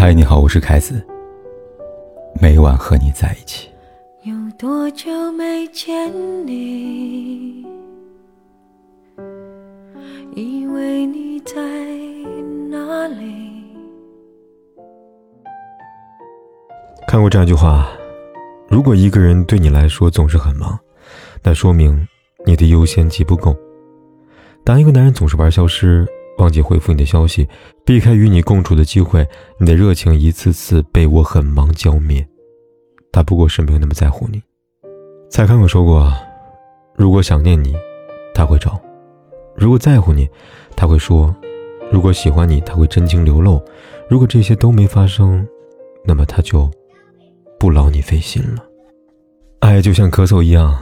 嗨，你好，我是凯子。每晚和你在一起。有多久没见你？以为你在哪里？看过这样一句话：如果一个人对你来说总是很忙，那说明你的优先级不够。当一个男人总是玩消失，忘记回复你的消息，避开与你共处的机会，你的热情一次次被我很忙浇灭。他不过是没有那么在乎你。蔡康永说过：“如果想念你，他会找；如果在乎你，他会说；如果喜欢你，他会真情流露；如果这些都没发生，那么他就不劳你费心了。”爱就像咳嗽一样，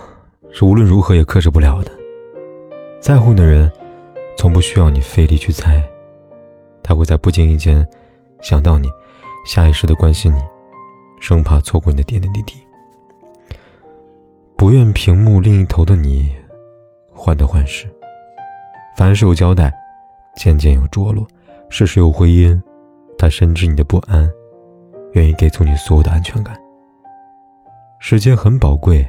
是无论如何也克制不了的。在乎你的人，从不需要你费力去猜，他会在不经意间想到你，下意识的关心你。生怕错过你的点点滴滴，不愿屏幕另一头的你患得患失。凡事有交代，渐渐有着落，事事有回音。他深知你的不安，愿意给足你所有的安全感。时间很宝贵，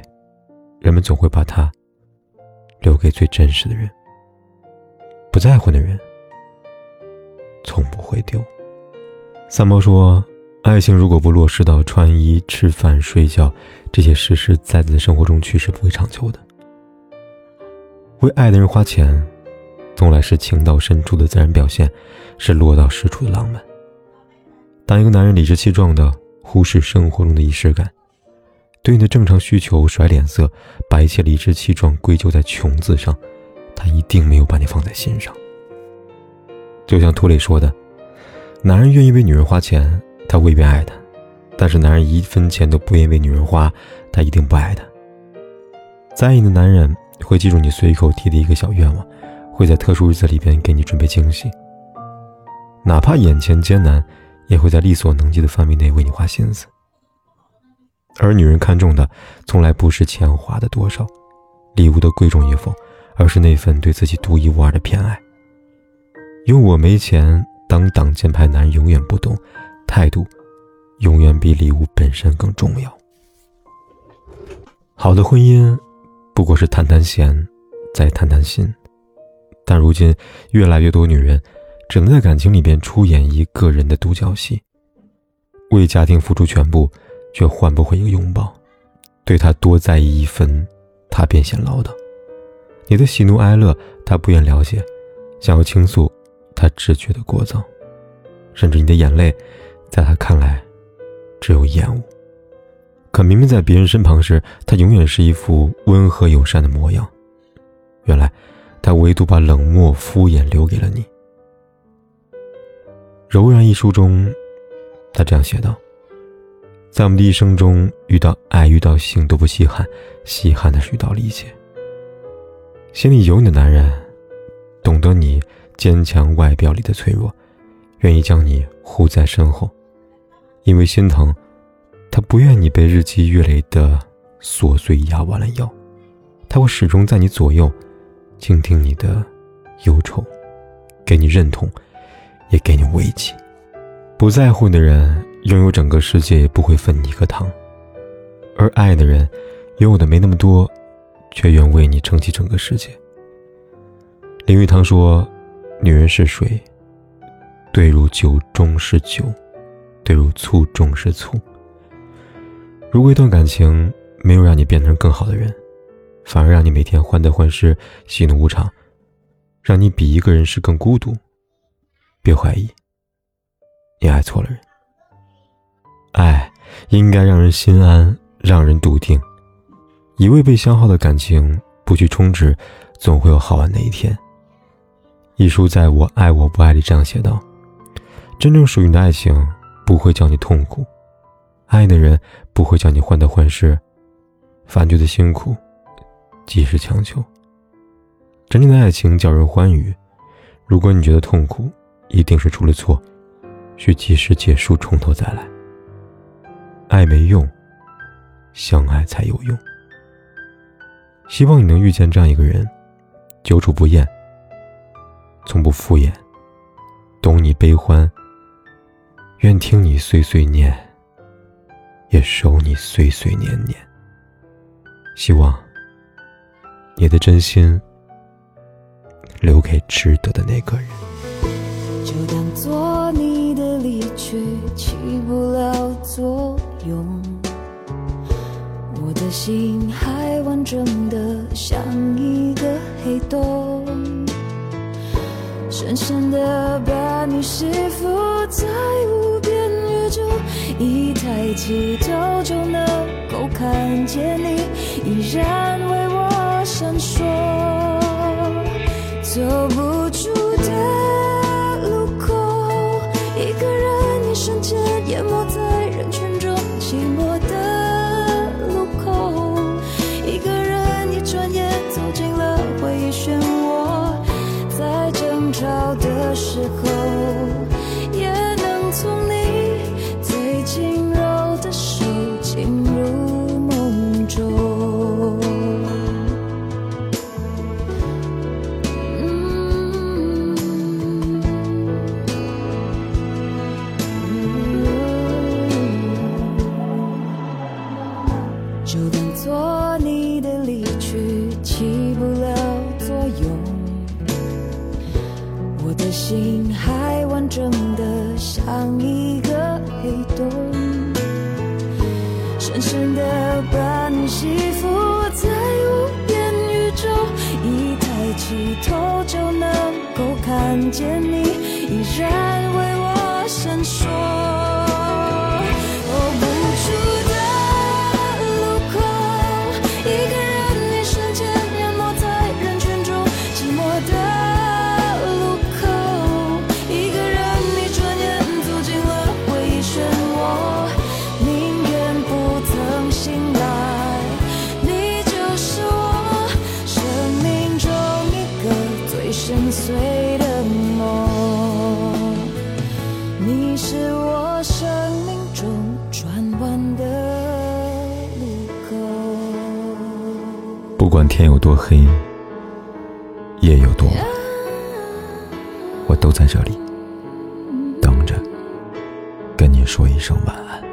人们总会把它留给最真实的人。不在乎的人，从不会丢。三毛说。爱情如果不落实到穿衣、吃饭、睡觉这些实实在在的生活中去，是不会长久的。为爱的人花钱，从来是情到深处的自然表现，是落到实处的浪漫。当一个男人理直气壮的忽视生活中的仪式感，对你的正常需求甩脸色，把一切理直气壮归咎在“穷”字上，他一定没有把你放在心上。就像涂磊说的：“男人愿意为女人花钱。”他未必爱她，但是男人一分钱都不愿意为女人花，他一定不爱她。在意的男人会记住你随口提的一个小愿望，会在特殊日子里边给你准备惊喜。哪怕眼前艰难，也会在力所能及的范围内为你花心思。而女人看重的，从来不是钱花的多少，礼物的贵重与否，而是那份对自己独一无二的偏爱。用我没钱当挡箭牌，男人永远不懂。态度，永远比礼物本身更重要。好的婚姻，不过是谈谈闲，再谈谈心。但如今，越来越多女人，只能在感情里边出演一个人的独角戏，为家庭付出全部，却换不回一个拥抱。对他多在意一分，他便嫌唠叨。你的喜怒哀乐，他不愿了解；想要倾诉，他只觉得聒噪。甚至你的眼泪。在他看来，只有厌恶。可明明在别人身旁时，他永远是一副温和友善的模样。原来，他唯独把冷漠敷衍留给了你。《柔然》一书中，他这样写道：“在我们的一生中，遇到爱、遇到性都不稀罕，稀罕的是遇到理解。心里有你的男人，懂得你坚强外表里的脆弱，愿意将你护在身后。”因为心疼，他不愿你被日积月累的琐碎压弯了腰，他会始终在你左右，倾听你的忧愁，给你认同，也给你慰藉。不在乎的人拥有整个世界也不会分你一颗糖，而爱的人拥有的没那么多，却愿为你撑起整个世界。林语堂说：“女人是水，兑入酒中是酒。”对如醋中是醋。如果一段感情没有让你变成更好的人，反而让你每天患得患失、喜怒无常，让你比一个人是更孤独，别怀疑，你爱错了人。爱应该让人心安，让人笃定。一味被消耗的感情，不去充值，总会有好玩的一天。一书在我爱我不爱里这样写道：真正属于你的爱情。不会叫你痛苦，爱的人不会叫你患得患失，反觉得辛苦，及时强求。真正的爱情叫人欢愉。如果你觉得痛苦，一定是出了错，需及时结束，从头再来。爱没用，相爱才有用。希望你能遇见这样一个人，久处不厌，从不敷衍，懂你悲欢。愿听你碎碎念，也守你岁岁年年。希望你的真心留给值得的那个人。就当做你的离去起不了作用，心还完整的像一个黑洞，深深的把你吸附在无边宇宙，一抬起头就能够看见你，依然为我闪烁，走不出的路口，一个人一瞬间淹没在深深的把你吸附在无边宇宙，一抬起头就能够看见你，依然为我闪烁。你是我生命中转弯的路口。不管天有多黑，夜有多晚，我都在这里等着，跟你说一声晚安。